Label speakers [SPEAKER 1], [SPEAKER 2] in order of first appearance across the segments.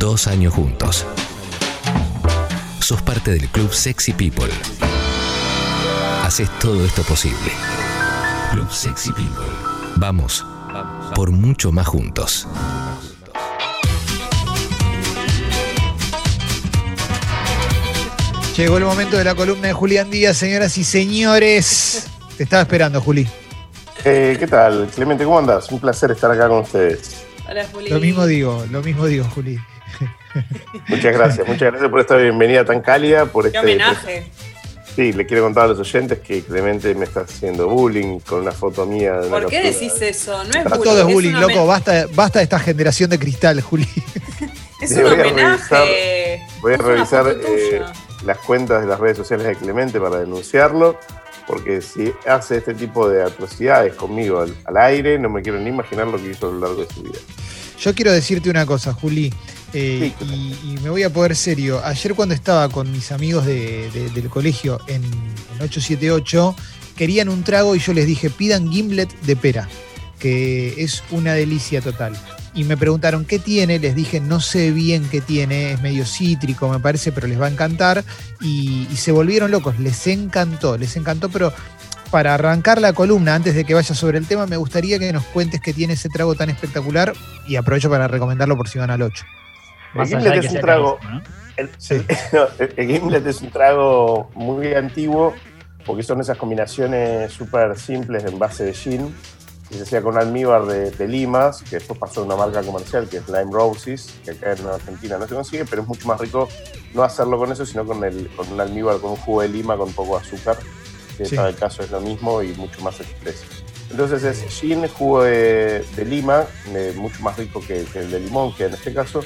[SPEAKER 1] Dos años juntos. Sos parte del club Sexy People. Haces todo esto posible. Club Sexy People. Vamos por mucho más juntos.
[SPEAKER 2] Llegó el momento de la columna de Julián Díaz, señoras y señores. Te estaba esperando, Juli.
[SPEAKER 3] Eh, ¿Qué tal, Clemente? ¿Cómo andas? Un placer estar acá con ustedes.
[SPEAKER 4] Hola, Juli.
[SPEAKER 2] Lo mismo digo, lo mismo digo, Juli.
[SPEAKER 3] Muchas gracias, muchas gracias por esta bienvenida tan cálida. Por
[SPEAKER 4] Qué
[SPEAKER 3] este,
[SPEAKER 4] homenaje.
[SPEAKER 3] Sí, le quiero contar a los oyentes que Clemente me está haciendo bullying con una foto mía. de una
[SPEAKER 4] ¿Por qué
[SPEAKER 3] captura.
[SPEAKER 4] decís eso? No es
[SPEAKER 2] Todo
[SPEAKER 4] bullying.
[SPEAKER 2] es
[SPEAKER 4] es
[SPEAKER 2] bullying, loco. Basta, basta de esta generación de cristal, Juli.
[SPEAKER 4] Es un
[SPEAKER 3] voy a
[SPEAKER 4] homenaje.
[SPEAKER 3] Voy a
[SPEAKER 4] Es una
[SPEAKER 3] revisar eh, las cuentas de las redes sociales de Clemente para denunciarlo, porque si hace este tipo de atrocidades conmigo al, al aire, no me quiero ni imaginar lo que hizo a lo largo de su vida.
[SPEAKER 2] Yo quiero decirte una cosa, Juli, eh, y, y me voy a poner serio. Ayer cuando estaba con mis amigos de- de- del colegio en, en 878, querían un trago y yo les dije, pidan gimlet de pera, que es una delicia total. Y me preguntaron, ¿qué tiene? Les dije, no sé bien qué tiene, es medio cítrico, me parece, pero les va a encantar. Y, y se volvieron locos, les encantó, les encantó, pero para arrancar la columna, antes de que vaya sobre el tema, me gustaría que nos cuentes qué tiene ese trago tan espectacular y aprovecho para recomendarlo por si van al 8.
[SPEAKER 3] El
[SPEAKER 5] Más allá
[SPEAKER 3] gimlet es un trago.
[SPEAKER 5] ¿no?
[SPEAKER 3] El,
[SPEAKER 2] Sí.
[SPEAKER 3] no, el- el gimlet es un trago muy antiguo porque son esas combinaciones súper simples en base de gin que se hacía con almíbar de, de limas, que después pasó a una marca comercial que es Lime Roses, que acá en Argentina no se consigue, pero es mucho más rico no hacerlo con eso, sino con, el, con un almíbar con un jugo de lima con poco azúcar, que
[SPEAKER 2] Sí.
[SPEAKER 3] para el caso es lo mismo y mucho más expreso. Entonces es gin, jugo de, de lima, eh, mucho más rico que, que el de limón, que en este caso,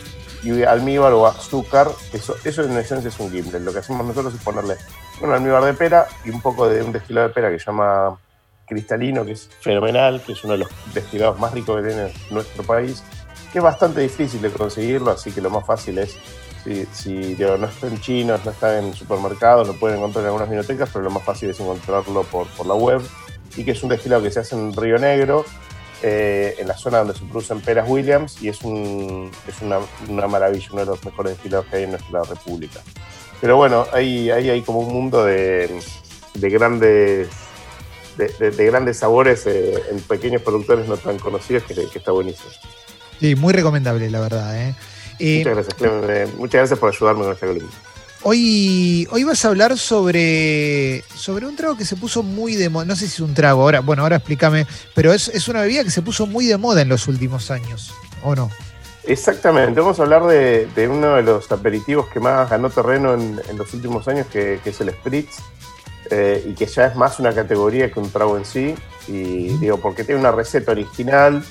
[SPEAKER 3] y almíbar o azúcar, eso, eso en esencia es un gimlet. Lo que hacemos nosotros es ponerle un almíbar de pera y un poco de un destilado de pera que se llama cristalino, que es fenomenal, que es uno de los destilados más ricos que tiene nuestro país, que es bastante difícil de conseguirlo, así que lo más fácil es, si, si digo, no está en chinos, no está en supermercados, lo pueden encontrar en algunas bibliotecas, pero lo más fácil es encontrarlo por, por la web, y que es un destilado que se hace en Río Negro, eh, en la zona donde se producen peras Williams, y es, un, es una, una maravilla, uno de los mejores destilados que hay en nuestra república. Pero bueno, ahí hay, hay como un mundo de, de grandes de, de- de grandes sabores eh, en pequeños productores no tan conocidos que, que está buenísimo.
[SPEAKER 2] Sí, muy recomendable, la verdad. ¿eh?
[SPEAKER 3] Muchas gracias, Clem. Eh, Muchas gracias por ayudarme con esta columna.
[SPEAKER 2] Hoy, hoy vas a hablar sobre, sobre un trago que se puso muy de moda. No sé si es un trago, ahora, bueno, ahora explícame, pero es, es una bebida que se puso muy de moda en los últimos años, ¿o no?
[SPEAKER 3] Exactamente, vamos a hablar de, de uno de los aperitivos que más ganó terreno en, en los últimos años, que, que es el Spritz, eh, y que ya es más una categoría que un trago en sí. Y digo, porque tiene una receta original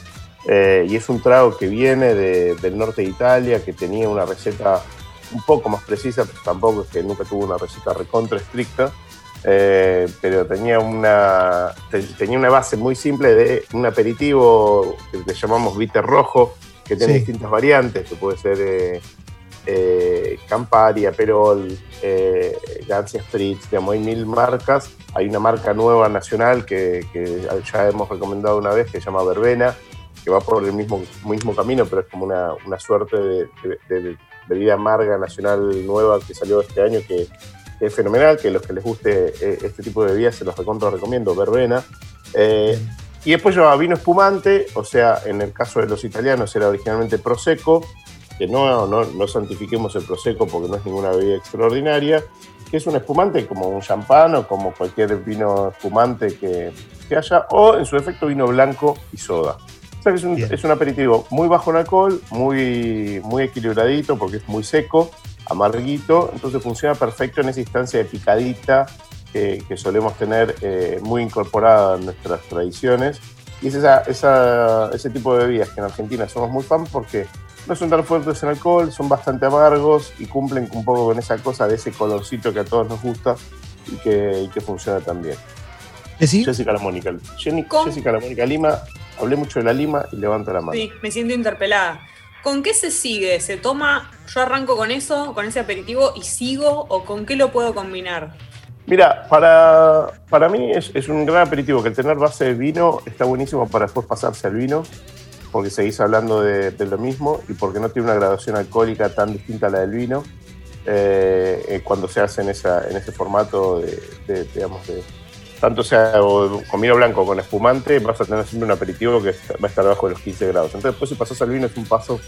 [SPEAKER 3] eh, y es un trago que viene de- del norte de Italia, que tenía una receta un poco más precisa, pero tampoco es que nunca tuvo una receta recontra estricta. eh, pero tenía una, te- tenía una base muy simple de un aperitivo que le llamamos bitter rojo, que tiene
[SPEAKER 2] Sí.
[SPEAKER 3] distintas variantes, que puede ser eh, eh, Campari, Aperol, eh, Gancia Spritz, digamos, hay mil marcas. Hay una marca nueva nacional que, que ya hemos recomendado una vez que se llama Verbena, que va por el mismo, mismo camino, pero es como una, una suerte de, de- de bebida amarga nacional nueva que salió este año que, que es fenomenal, que los que les guste eh, este tipo de bebidas se los recomiendo, Verbena. Eh, y después lleva vino espumante, o sea, en el caso de los italianos era originalmente Prosecco, que no, no, no santifiquemos el Prosecco porque no es ninguna bebida extraordinaria, que es un espumante como un champán o como cualquier vino espumante que, que haya, o en su defecto vino blanco y soda. O sea que es un,
[SPEAKER 2] Bien.
[SPEAKER 3] es un aperitivo muy bajo en alcohol, muy, muy equilibradito porque es muy seco, amarguito, entonces funciona perfecto en esa instancia de picadita que, que solemos tener eh, muy incorporada en nuestras tradiciones. Y es esa, esa- ese tipo de bebidas que en Argentina somos muy fan porque no son tan fuertes en alcohol, son bastante amargos y cumplen un poco con esa cosa de ese colorcito que a todos nos gusta y que, y que funciona también.
[SPEAKER 2] ¿Sí?
[SPEAKER 3] Jessica La Mónica. Jessica La Mónica Lima, hablé mucho de la lima y levanta la mano.
[SPEAKER 4] Sí, me siento interpelada. ¿Con qué se sigue? ¿Se toma, yo arranco con eso, con ese aperitivo y sigo? ¿O con qué lo puedo combinar?
[SPEAKER 3] Mira, para, para mí es, es un gran aperitivo que el tener base de vino está buenísimo para después pasarse al vino. porque seguís hablando de, lo mismo y porque no tiene una graduación alcohólica tan distinta a la del vino eh, eh, cuando se hace en, esa, en ese formato de, digamos, de, tanto sea con vino blanco con espumante, vas a tener siempre un aperitivo que va a estar bajo los 15 grados. Entonces, después si pasas al vino es un paso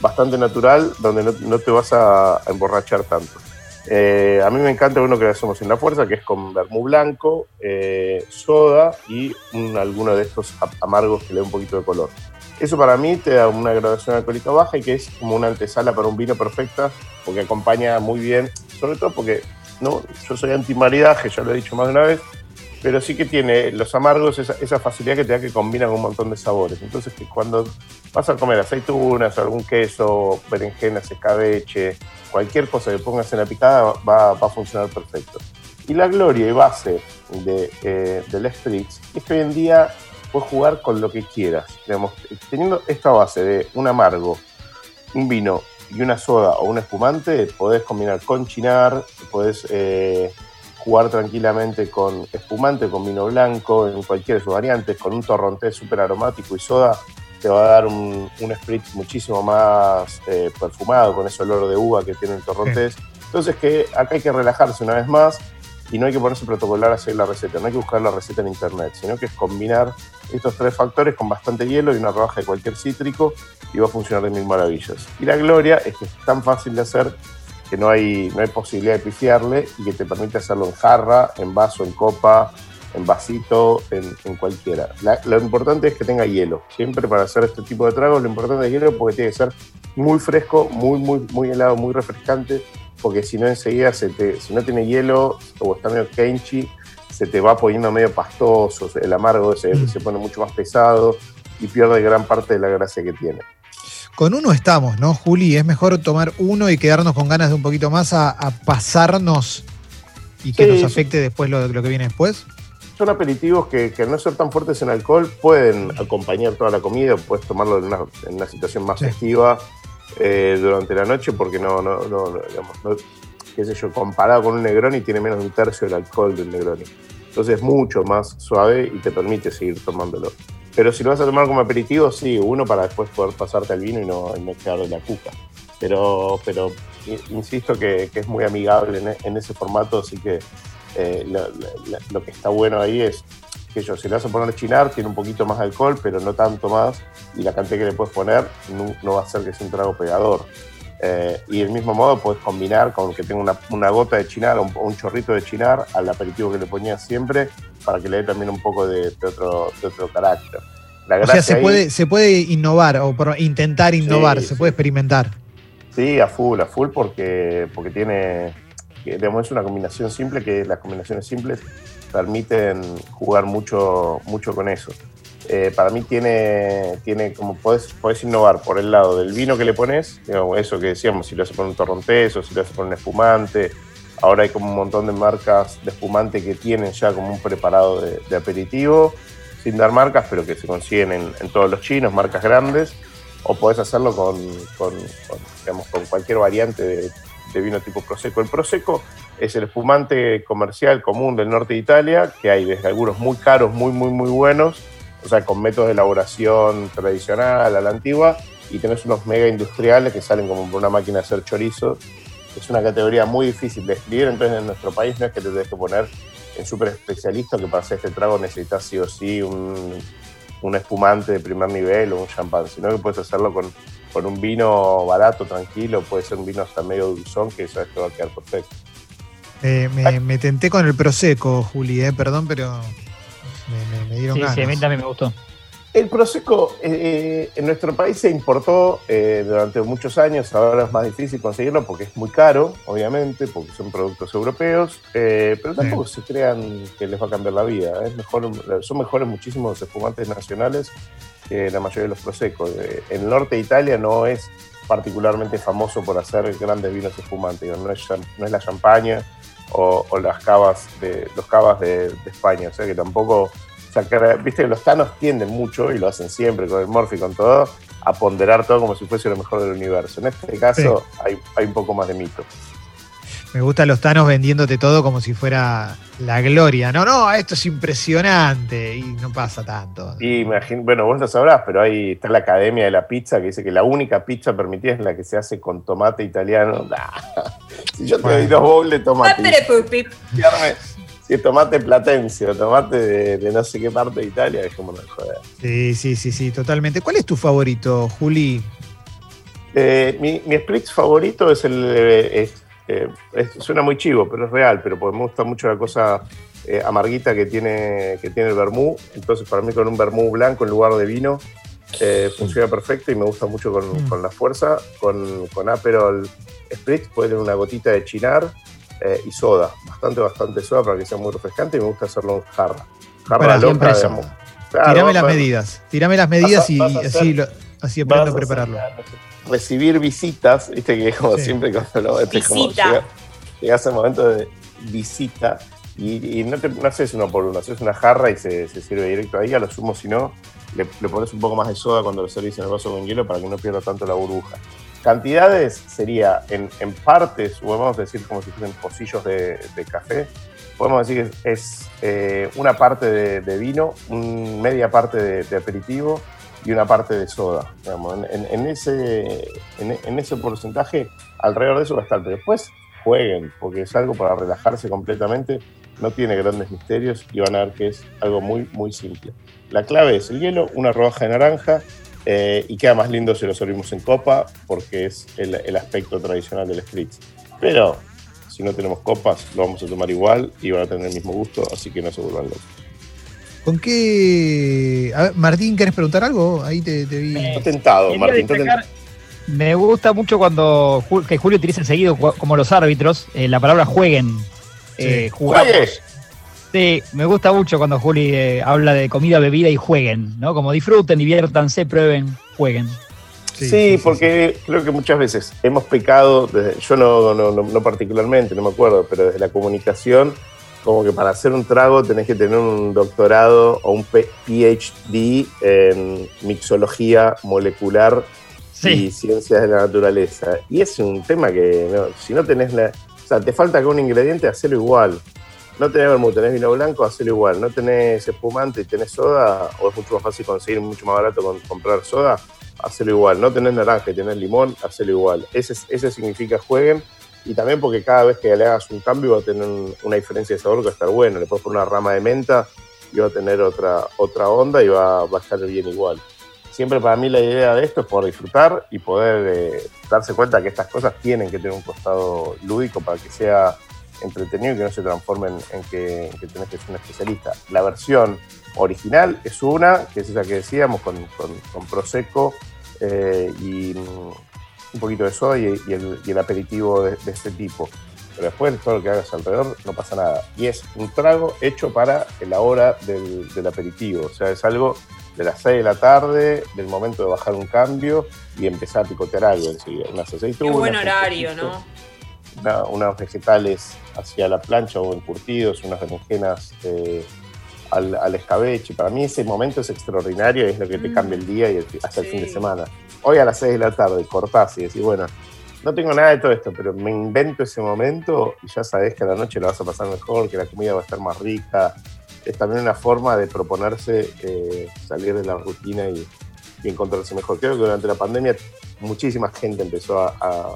[SPEAKER 3] bastante natural donde no, te vas a, emborrachar tanto. Eh, a mí me encanta uno que hacemos en la fuerza, que es con vermú blanco, soda y alguno de estos amargos que le da un poquito de color. Eso para mí te da una graduación alcohólica baja y que es como una antesala para un vino perfecta, porque acompaña muy bien, sobre todo porque no, yo soy anti-maridaje, ya lo he dicho más de una vez, pero sí que tiene los amargos esa, facilidad que te da que combinan un montón de sabores. Entonces, que cuando vas a comer aceitunas, algún queso, berenjenas, escabeche, cualquier cosa que pongas en la picada va, a funcionar perfecto. Y la gloria y base de, eh, Spritz es que hoy en día puedes jugar con lo que quieras. Digamos, teniendo esta base de un amargo, un vino y una soda o un espumante, podés combinar con chinar, podés eh, jugar tranquilamente con espumante, con vino blanco, en cualquiera de sus variantes, con un torrontés súper aromático y soda, te va a dar un, un spritz muchísimo más eh, perfumado, con ese olor de uva que tiene el torrontés. Entonces que acá hay que relajarse una vez más y no hay que ponerse protocolar a hacer la receta, no hay que buscar la receta en internet, sino que es combinar estos tres factores con bastante hielo y una rodaja de cualquier cítrico y va a funcionar de mil maravillas. Y la gloria es que es tan fácil de hacer que no hay, no hay posibilidad de pifiarle y que te permite hacerlo en jarra, en vaso, en copa, en vasito, en, cualquiera. lo importante es que tenga hielo. Siempre para hacer este tipo de tragos lo importante es hielo porque tiene que ser muy fresco, muy, muy, muy helado, muy refrescante porque si no enseguida, se te, si no tiene hielo o está medio kenchy, se te va poniendo medio pastoso, el amargo se, mm. se pone mucho más pesado y pierde gran parte de la gracia que tiene.
[SPEAKER 2] Con uno estamos, ¿no, Juli? Es mejor tomar uno y quedarnos con ganas de un poquito más a, pasarnos y que nos afecte después lo, lo que viene después
[SPEAKER 3] son aperitivos que, que, al no ser tan fuertes en alcohol pueden acompañar toda la comida, puedes tomarlo en una, en una situación más festiva eh, durante la noche porque no, no, no, digamos, no, qué sé yo, comparado con un Negroni tiene menos de un tercio del alcohol del Negroni. Entonces es mucho más suave y te permite seguir tomándolo. Pero si lo vas a tomar como aperitivo, sí, uno para después poder pasarte al vino y no, no quedar de la cuca. Pero, pero insisto que, que es muy amigable en, en, ese formato, así que eh, lo, lo, que está bueno ahí es que yo, si le vas a poner chinar, tiene un poquito más alcohol, pero no tanto más, y la cantidad que le puedes poner no, va a ser que sea un trago pegador. Eh, y del mismo modo puedes combinar con que tenga una, gota de chinar o un, chorrito de chinar al aperitivo que le ponías siempre para que le dé también un poco de, otro, otro carácter.
[SPEAKER 2] o sea, se, puede, se puede innovar o intentar innovar, se puede experimentar.
[SPEAKER 3] Sí, a full, a full porque, porque tiene, digamos, es una combinación simple que las combinaciones simples permiten jugar mucho, mucho con eso. Eh, para mí tiene, tiene como puedes, puedes innovar por el lado del vino que le pones, eso que decíamos, si vas a poner un torrontés o si vas a poner un espumante. Ahora hay como un montón de marcas de espumante que tienen ya como un preparado de, aperitivo, sin dar marcas, pero que se consiguen en, todos los chinos, marcas grandes. O puedes hacerlo con, con, digamos, con cualquier variante de, de vino tipo Prosecco. El Prosecco es el espumante comercial común del norte de Italia, que hay desde algunos muy caros, muy, muy, muy buenos, o sea, con métodos de elaboración tradicional a la antigua, y tenés unos mega industriales que salen como por una máquina de hacer chorizo. Es una categoría muy difícil de escribir, entonces en nuestro país no es que te tenés que poner en súper especialista que para hacer este trago necesitas sí o sí un, un espumante de primer nivel o un champán, sino que puedes hacerlo con con un vino barato, tranquilo, puede ser un vino hasta medio dulzón, que sabes que va a quedar perfecto.
[SPEAKER 2] Eh, me, tenté con el Prosecco, Juli, eh, perdón, pero me, dieron sí, ganas. Sí,
[SPEAKER 5] a mí también me gustó.
[SPEAKER 3] El Prosecco eh, en nuestro país se importó durante muchos años, ahora es más difícil conseguirlo porque es muy caro, obviamente, porque son productos europeos, pero tampoco se crean que les va a cambiar la vida. Es mejor, son mejores muchísimos los espumantes nacionales que la mayoría de los prosecos. El norte de Italia no es particularmente famoso por hacer grandes vinos espumantes, no es, no es la champaña o, las cavas de los cavas de, España, o sea que tampoco, o viste que los tanos tienden mucho y lo hacen siempre con el morfi y con todo a ponderar todo como si fuese lo mejor del universo. En este caso hay, hay un poco más de mito.
[SPEAKER 2] Me gustan los tanos vendiéndote todo como si fuera la gloria. No, no, esto es impresionante y no pasa tanto.
[SPEAKER 3] Y imagino, bueno, vos lo sabrás, pero ahí está la Academia de la Pizza que dice que la única pizza permitida es la que se hace con tomate italiano. Si yo te doy dos bowls de tomate. Si es tomate platense o tomate de, no sé qué parte de Italia, es como no joder.
[SPEAKER 2] Sí, sí, sí, sí, totalmente. ¿Cuál es tu favorito, Juli?
[SPEAKER 3] Eh, mi, mi spritz favorito es el. Eh, eh, suena muy chivo, pero es real, pero porque me gusta mucho la cosa eh, amarguita que tiene, que tiene el vermú. Entonces, para mí, con un vermú blanco en lugar de vino, eh, funciona perfecto y me gusta mucho con, mm. con la fuerza. Con, con Aperol Spritz puede tener una gotita de chinar y soda. Bastante, bastante soda para que sea muy refrescante y me gusta hacerlo en jarra. Jarra
[SPEAKER 2] loca, digamos. Tirame las medidas. Tirame las medidas y así, lo, así aprendo a prepararlo
[SPEAKER 3] recibir visitas, viste que como siempre cuando lo este, como llega, llegas al momento de visita y, no, te, no haces uno por uno, haces una jarra y se, sirve directo ahí, a lo sumo si no, le, pones un poco más de soda cuando lo servís en el vaso con hielo para que no pierda tanto la burbuja. Cantidades sería en, partes, o podemos decir como si fuesen pocillos de, café, podemos decir que es eh, una parte de, vino, media parte de aperitivo, y una parte de soda. En, ese, en, ese porcentaje, alrededor de eso va a estar. Pero después jueguen, porque es algo para relajarse completamente, no tiene grandes misterios y van a ver que es algo muy, muy simple. La clave es el hielo, una rodaja de naranja eh, y queda más lindo si lo servimos en copa porque es el, el aspecto tradicional del spritz. Pero si no tenemos copas, lo vamos a tomar igual y van a tener el mismo gusto, así que no se vuelvan locos.
[SPEAKER 2] ¿Con qué. Martín, ¿querés preguntar algo? Ahí te, vi.
[SPEAKER 3] Eh, tentado, Martín.
[SPEAKER 5] Me gusta mucho cuando que Julio utiliza seguido, como los árbitros, eh, la palabra jueguen.
[SPEAKER 3] Eh,
[SPEAKER 5] Sí, me gusta mucho cuando Juli eh, habla de comida, bebida y jueguen, ¿no? Como disfruten, diviértanse, prueben, jueguen.
[SPEAKER 3] Sí, porque creo que muchas veces hemos pecado, yo no, no, no, particularmente, no me acuerdo, pero desde la comunicación como que para hacer un trago tenés que tener un doctorado o un PhD en mixología molecular y ciencias de la naturaleza. Y es un tema que si no tenés la... O sea, te falta algún ingrediente, hacelo igual. No tenés vermut, tenés vino blanco, hacelo igual. No tenés espumante y tenés soda, o es mucho más fácil conseguir, mucho más barato con, comprar soda, hacelo igual. No tenés naranja y tenés limón, hacelo igual. Ese, ese significa jueguen y también porque cada vez que le hagas un cambio va a tener una diferencia de sabor que va a estar bueno. Le puedes poner una rama de menta y va a tener otra, otra onda y va, a estar bien igual. Siempre para mí la idea de esto es poder disfrutar y poder eh, darse cuenta que estas cosas tienen que tener un costado lúdico para que sea entretenido y que no se transformen en que, tenés que ser un especialista. La versión original es una, que es esa que decíamos, con, con, Prosecco eh, y un poquito de soda y, el, aperitivo de, este tipo. Pero después todo lo que hagas alrededor no pasa nada. Y es un trago hecho para la hora del, aperitivo. O sea, es algo de las 6 de la tarde, del momento de bajar un cambio y empezar a picotear algo enseguida. Unas aceitunas.
[SPEAKER 4] Qué buen horario, ¿no?
[SPEAKER 3] unos vegetales hacia la plancha o encurtidos, unas berenjenas eh, al, escabeche. Para mí ese momento es extraordinario y es lo que te cambia el día y hasta el fin de semana hoy a las 6 de la tarde, cortás y decís, bueno, no tengo nada de todo esto, pero me invento ese momento y ya sabes que a la noche lo vas a pasar mejor, que la comida va a estar más rica. Es también una forma de proponerse eh, salir de la rutina y, encontrarse mejor. Creo que durante la pandemia muchísima gente empezó a,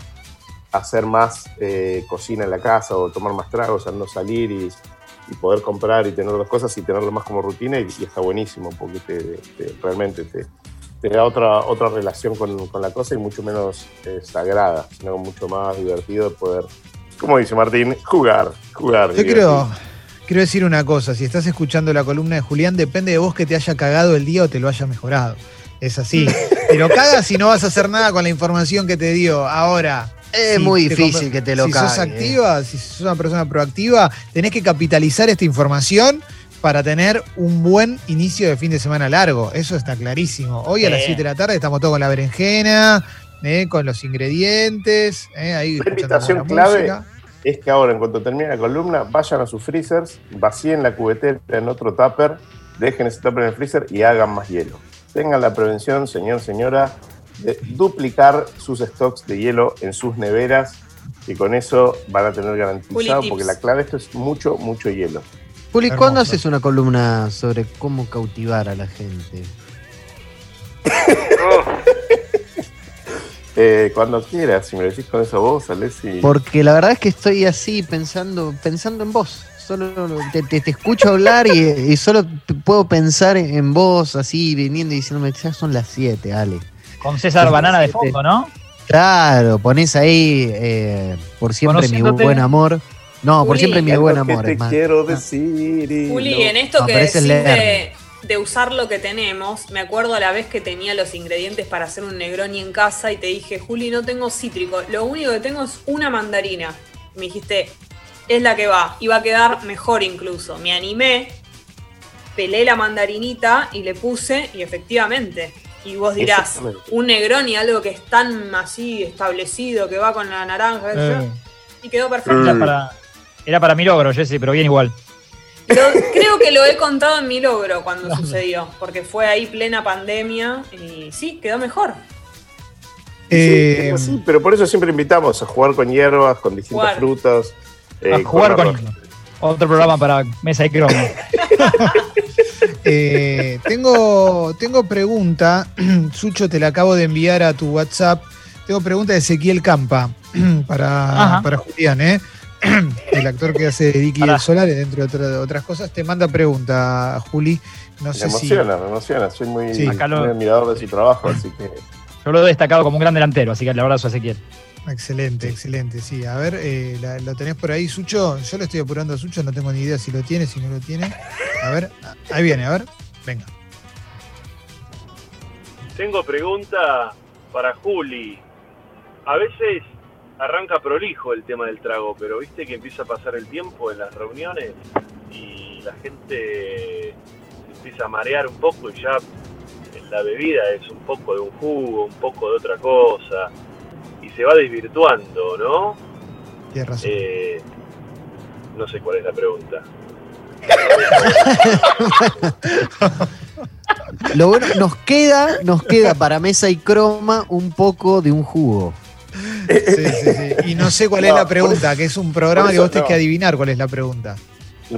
[SPEAKER 3] hacer más eh, cocina en la casa o tomar más tragos, a no salir y, poder comprar y tener las cosas y tenerlo más como rutina y, está buenísimo porque realmente te, te da otra, otra relación con, con la cosa y mucho menos eh, sagrada, sino mucho más divertido de poder, como dice Martín, jugar, jugar.
[SPEAKER 2] Yo creo, quiero decir una cosa, si estás escuchando la columna de Julián, depende de vos que te haya cagado el día o te lo haya mejorado. Es así. te lo cagas y no vas a hacer nada con la información que te dio. Ahora,
[SPEAKER 5] es muy difícil que te lo
[SPEAKER 2] Si
[SPEAKER 5] sos
[SPEAKER 2] activa, si sos una persona proactiva, tenés que capitalizar esta información para tener un buen inicio de fin de semana largo. Eso está clarísimo. Hoy a las 7 de la tarde estamos todos con la berenjena, eh, con los ingredientes. Eh, ahí
[SPEAKER 3] la invitación clave es que ahora, en cuanto termine la columna, vayan a sus freezers, vacíen la cubetera en otro tupper, dejen ese tupper en el freezer y hagan más hielo. Tengan la prevención, señor, señora, de duplicar sus stocks de hielo en sus neveras que con eso van a tener
[SPEAKER 4] Juli
[SPEAKER 3] garantizado,
[SPEAKER 4] tips.
[SPEAKER 3] porque la clave de esto es mucho, mucho hielo.
[SPEAKER 6] Juli. ¿cuándo haces una columna sobre cómo cautivar a la gente?
[SPEAKER 3] Eh, cuando quieras, si me decís con esa voz, Alessi.
[SPEAKER 6] Porque la verdad es que estoy así pensando, pensando en vos. Solo te, te- te escucho hablar y, y solo puedo pensar en vos así viniendo y diciéndome, ya son las 7, Ale.
[SPEAKER 5] Con César Banana de fondo, ¿no?
[SPEAKER 6] Claro, ponés ahí eh, por siempre mi buen amor. No, por
[SPEAKER 4] Juli,
[SPEAKER 6] siempre mi buen
[SPEAKER 3] que
[SPEAKER 6] amor.
[SPEAKER 3] te
[SPEAKER 6] es más.
[SPEAKER 3] quiero
[SPEAKER 6] Ah.
[SPEAKER 3] decir. y
[SPEAKER 4] Juli,
[SPEAKER 3] no-
[SPEAKER 4] en esto
[SPEAKER 6] No,
[SPEAKER 4] que decís
[SPEAKER 6] es
[SPEAKER 4] de, usar lo que tenemos, me acuerdo a la vez que tenía los ingredientes para hacer un Negroni en casa y te dije, Juli, no tengo cítrico, lo único que tengo es una mandarina. Me dijiste, es la que va, y va a quedar mejor incluso. Me animé, pelé la mandarinita y le puse, y efectivamente. Y vos dirás, un Negroni, algo que es tan así establecido, que va con la naranja,
[SPEAKER 5] Eh,
[SPEAKER 4] y quedó perfecto.
[SPEAKER 5] era, para, era para mi logro, Jesse, pero bien igual.
[SPEAKER 4] Lo- creo que lo he contado en mi logro cuando sucedió, porque fue ahí plena pandemia y sí, quedó mejor.
[SPEAKER 2] Eh,
[SPEAKER 3] Sí, sí, pero por eso siempre invitamos a jugar con hierbas, con distintas
[SPEAKER 4] Jugar.
[SPEAKER 3] frutas. eh,
[SPEAKER 5] A jugar con. Otro programa para Mesa y Cromo.
[SPEAKER 2] Eh, tengo, tengo pregunta, Sucho, te la acabo de enviar a tu WhatsApp. Tengo pregunta de Ezequiel Campa para, para Julián, ¿eh? el actor que hace de Dicky del Solar, entre otra- otras cosas. Te manda pregunta, Juli. No
[SPEAKER 3] Me
[SPEAKER 2] sé si.
[SPEAKER 3] emociona, me emociona. Soy muy,
[SPEAKER 2] Sí.
[SPEAKER 5] Lo-
[SPEAKER 3] muy admirador de su trabajo, así que.
[SPEAKER 5] Yo lo he destacado como un gran delantero, así que le abrazo a Ezequiel.
[SPEAKER 2] Excelente, excelente. Sí, a ver, eh, la- ¿lo tenés por ahí, Sucho? Yo le estoy apurando a Sucho, no tengo ni idea si lo tiene, si no lo tiene. A ver, ahí viene, a ver. Venga.
[SPEAKER 7] Tengo pregunta para Juli. A veces arranca prolijo el tema del trago, pero viste que empieza a pasar el tiempo en las reuniones y la gente se empieza a marear un poco y ya en la bebida es un poco de un jugo, un poco de otra cosa y se va desvirtuando, ¿no?
[SPEAKER 2] Tienes razón.
[SPEAKER 7] Eh, no sé cuál es la pregunta.
[SPEAKER 6] Lo bueno, nos queda, nos queda para mesa y croma un poco de un jugo.
[SPEAKER 2] Sí, sí, sí. Y no sé cuál es la pregunta, que es un programa
[SPEAKER 3] por
[SPEAKER 2] que
[SPEAKER 3] eso
[SPEAKER 2] vos tenés
[SPEAKER 3] no.
[SPEAKER 2] que adivinar cuál es la pregunta.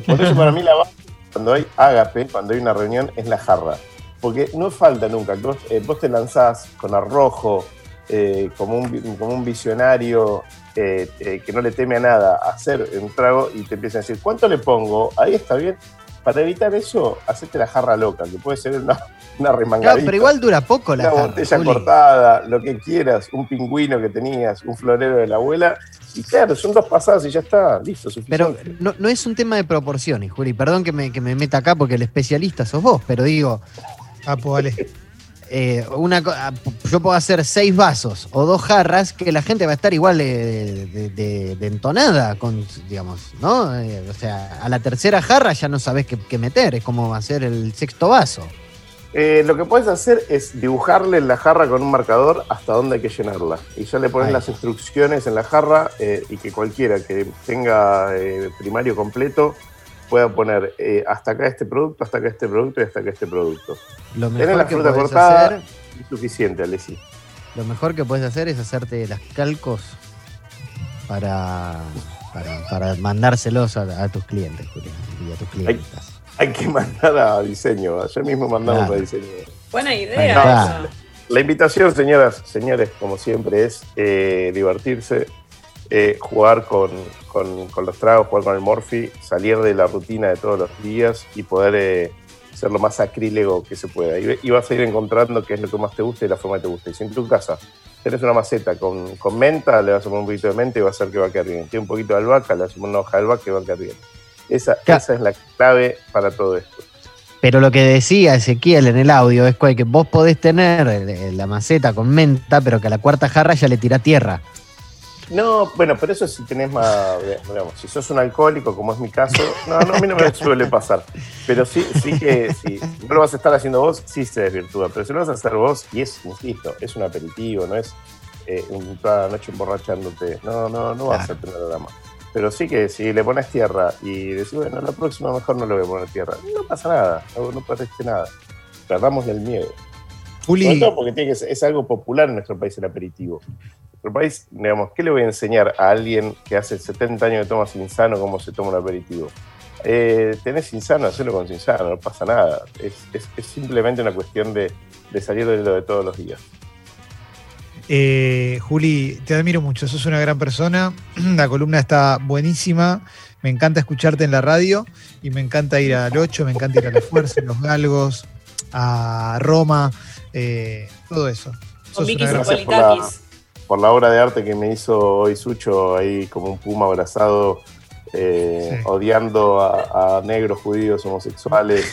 [SPEAKER 3] Por eso para mí la base, cuando hay ágape, cuando hay una reunión, es la jarra. Porque no falta nunca. Vos, eh, vos te lanzás con arrojo, eh, como, un, como un visionario eh, eh, que no le teme a nada, a hacer un trago y te empiezan a decir, ¿cuánto le pongo? Ahí está bien. Para evitar eso, hacete la jarra loca, que puede ser una, una
[SPEAKER 6] Claro,
[SPEAKER 3] remangadita.
[SPEAKER 6] pero igual dura poco la
[SPEAKER 3] una
[SPEAKER 6] jarra,
[SPEAKER 3] botella
[SPEAKER 6] Juli.
[SPEAKER 3] cortada, lo que quieras, un pingüino que tenías, un florero de la abuela. Y claro, son dos pasadas y ya está, listo,
[SPEAKER 6] Pero
[SPEAKER 3] suficiente.
[SPEAKER 6] no, no es un tema de proporciones, Juli. Perdón que me, que me meta acá porque el especialista sos vos, pero digo,
[SPEAKER 2] Ah, pues vale.
[SPEAKER 6] Eh, una, ah, yo puedo hacer seis vasos o dos jarras que la gente va a estar igual de, de- de- de entonada, con, digamos, ¿no? Eh, o sea, a la tercera jarra ya no sabés qué, qué meter, es como hacer el sexto vaso.
[SPEAKER 3] Eh, lo que puedes hacer es dibujarle en la jarra con un marcador hasta dónde hay que llenarla. Y ya le pones
[SPEAKER 6] Ahí.
[SPEAKER 3] las instrucciones en la jarra y que cualquiera que tenga primario completo pueda poner eh, hasta acá este producto, hasta acá este producto y hasta acá este producto.
[SPEAKER 6] Lo mejor
[SPEAKER 3] la
[SPEAKER 6] que
[SPEAKER 3] fruta cortada
[SPEAKER 6] hacer,
[SPEAKER 3] y suficiente, Alessi.
[SPEAKER 6] lo mejor que puedes hacer es hacerte las calcos para, para, para mandárselos a, a tus clientes, Julián, y a tus clientas.
[SPEAKER 3] Hay que mandar a diseño, ayer mismo mandamos
[SPEAKER 6] Claro.
[SPEAKER 3] a diseño.
[SPEAKER 4] Buena idea.
[SPEAKER 3] La invitación, señoras, señores, como siempre, es eh, divertirse, eh, jugar con, con- con los tragos, jugar con el Morphy, salir de la rutina de todos los días y poder eh, ser lo más acrílego que se pueda. Y, y vas a ir encontrando qué es lo que más te gusta y la forma que te gusta. Y si en tu casa tenés una maceta con, con menta, le vas a poner un poquito de menta y va a hacer que va a quedar bien. Tiene un poquito de albahaca, le vas a poner una hoja de albahaca que va a quedar bien. Esa,
[SPEAKER 6] Claro.
[SPEAKER 3] esa es la clave para todo esto.
[SPEAKER 6] Pero lo que decía Ezequiel en el audio es que vos podés tener eh, la maceta con menta, pero que a la cuarta jarra ya le tira tierra.
[SPEAKER 3] No, bueno, pero eso si tenés más, digamos, si sos un alcohólico, como es mi caso, no, no, a mí no me suele pasar. Pero sí, sí que si no lo vas a estar haciendo vos, sí se desvirtúa. Pero si lo vas a hacer vos, y es, insisto, es un aperitivo, no es eh, un, toda la noche emborrachándote. No, no, no vas a tener drama. Pero sí que si le pones tierra y decís, bueno, la próxima mejor no le voy a poner tierra, no pasa nada, no, no perdiste nada. Perdamos el miedo. Sobre
[SPEAKER 2] Juli,
[SPEAKER 3] todo porque tiene que ser- es algo popular en nuestro país el aperitivo. El país, digamos, ¿qué le voy a enseñar a alguien que hace 70 años que toma Cinsano cómo se toma un aperitivo? Eh, tenés Cinsano, hacelo con Cinsano, no pasa nada. Es, es- es simplemente una cuestión de, de salir de lo de todos los días.
[SPEAKER 2] Eh, Juli, te admiro mucho, sos una gran persona. La columna está buenísima. Me encanta escucharte en la radio y me encanta ir al 8, me encanta ir a la Fuerza, a los Galgos, a Roma, eh, todo eso.
[SPEAKER 4] Con
[SPEAKER 2] Sos
[SPEAKER 4] Vicky
[SPEAKER 2] una gran
[SPEAKER 3] Gracias por
[SPEAKER 4] Sopolitakis.
[SPEAKER 3] Por la obra de arte que me hizo hoy Sucho, ahí como un puma abrazado, eh,
[SPEAKER 2] Sí.
[SPEAKER 3] odiando a, a negros, judíos, homosexuales.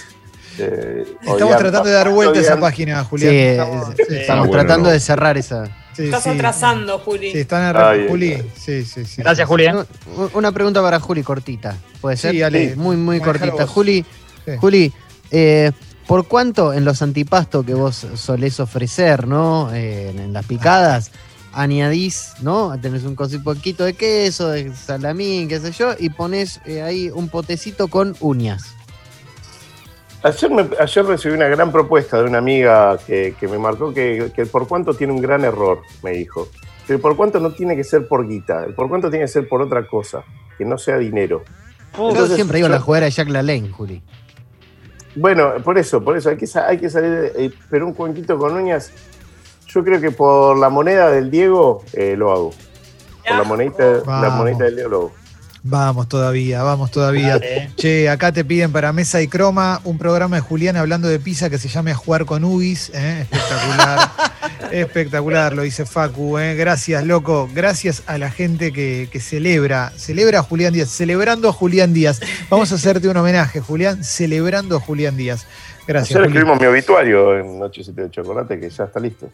[SPEAKER 3] eh,
[SPEAKER 2] Estamos
[SPEAKER 3] odiando-
[SPEAKER 2] tratando de dar vuelta a esa
[SPEAKER 3] odiando-
[SPEAKER 2] página, Julián.
[SPEAKER 6] Sí,
[SPEAKER 2] estamos,
[SPEAKER 6] es-
[SPEAKER 2] sí,
[SPEAKER 6] estamos
[SPEAKER 3] bueno,
[SPEAKER 6] tratando
[SPEAKER 3] no.
[SPEAKER 6] de cerrar esa.
[SPEAKER 2] sí,
[SPEAKER 4] Estás
[SPEAKER 2] sí.
[SPEAKER 4] atrasando, Juli.
[SPEAKER 2] Sí, están.
[SPEAKER 3] Ay,
[SPEAKER 2] Juli.
[SPEAKER 3] ay.
[SPEAKER 2] Sí, sí, sí.
[SPEAKER 5] Gracias, Julián.
[SPEAKER 6] Un- Una pregunta para Juli cortita. ¿Puede ser?
[SPEAKER 2] Sí, Ale,
[SPEAKER 6] muy, muy cortita. Juli,
[SPEAKER 2] Sí.
[SPEAKER 6] Juli, eh, ¿por cuánto en los antipastos que vos solés ofrecer, ¿no? Eh, en, en las picadas, añadís, ¿no? Tenés un poquito de queso, de salamín, qué sé yo, y pones eh, ahí un potecito con uñas.
[SPEAKER 3] Ayer, me- ayer recibí una gran propuesta de una amiga que, que me marcó que, que el por cuánto tiene un gran error, me dijo. Que el por cuánto no tiene que ser por guita, el por cuánto tiene que ser por otra cosa, que no sea dinero.
[SPEAKER 6] Yo
[SPEAKER 3] Entonces,
[SPEAKER 6] siempre digo
[SPEAKER 3] yo-
[SPEAKER 6] la jugadora de Jack Juli.
[SPEAKER 3] Bueno, por eso, por eso, hay que, hay que salir, eh, pero un cuenquito con uñas, yo creo que por la moneda del Diego eh, lo hago. Por la monedita, la monedita del Diego lo hago.
[SPEAKER 2] Vamos todavía, vamos todavía. Che, acá te piden para Mesa y Croma un programa de Julián hablando de pizza que se llame A Jugar con Ubis. ¿eh? Espectacular. Espectacular, lo dice Facu. ¿eh? Gracias, loco. Gracias a la gente que, que celebra. Celebra a Julián Díaz. Celebrando a Julián Díaz. Vamos a hacerte un homenaje, Julián. Celebrando a Julián Díaz. Gracias.
[SPEAKER 3] Ayer escribimos mi obituario en Noche 7 de Chocolate, que ya está listo.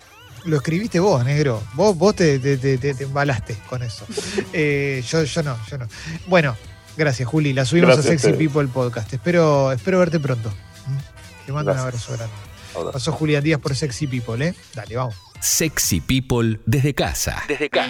[SPEAKER 2] Lo escribiste vos, negro. Vos, vos te, te, te- te- te embalaste con eso. Eh, yo, yo no, yo no. Bueno, gracias, Juli. La subimos
[SPEAKER 3] Gracias
[SPEAKER 2] a
[SPEAKER 3] a
[SPEAKER 2] Sexy
[SPEAKER 3] ustedes.
[SPEAKER 2] People Podcast. Espero, espero verte pronto. ¿Mm? Te mando un
[SPEAKER 3] Gracias.
[SPEAKER 2] abrazo grande. Pasó Julián Díaz por Sexy People, ¿eh? Dale, vamos.
[SPEAKER 1] Sexy People desde casa. Desde casa.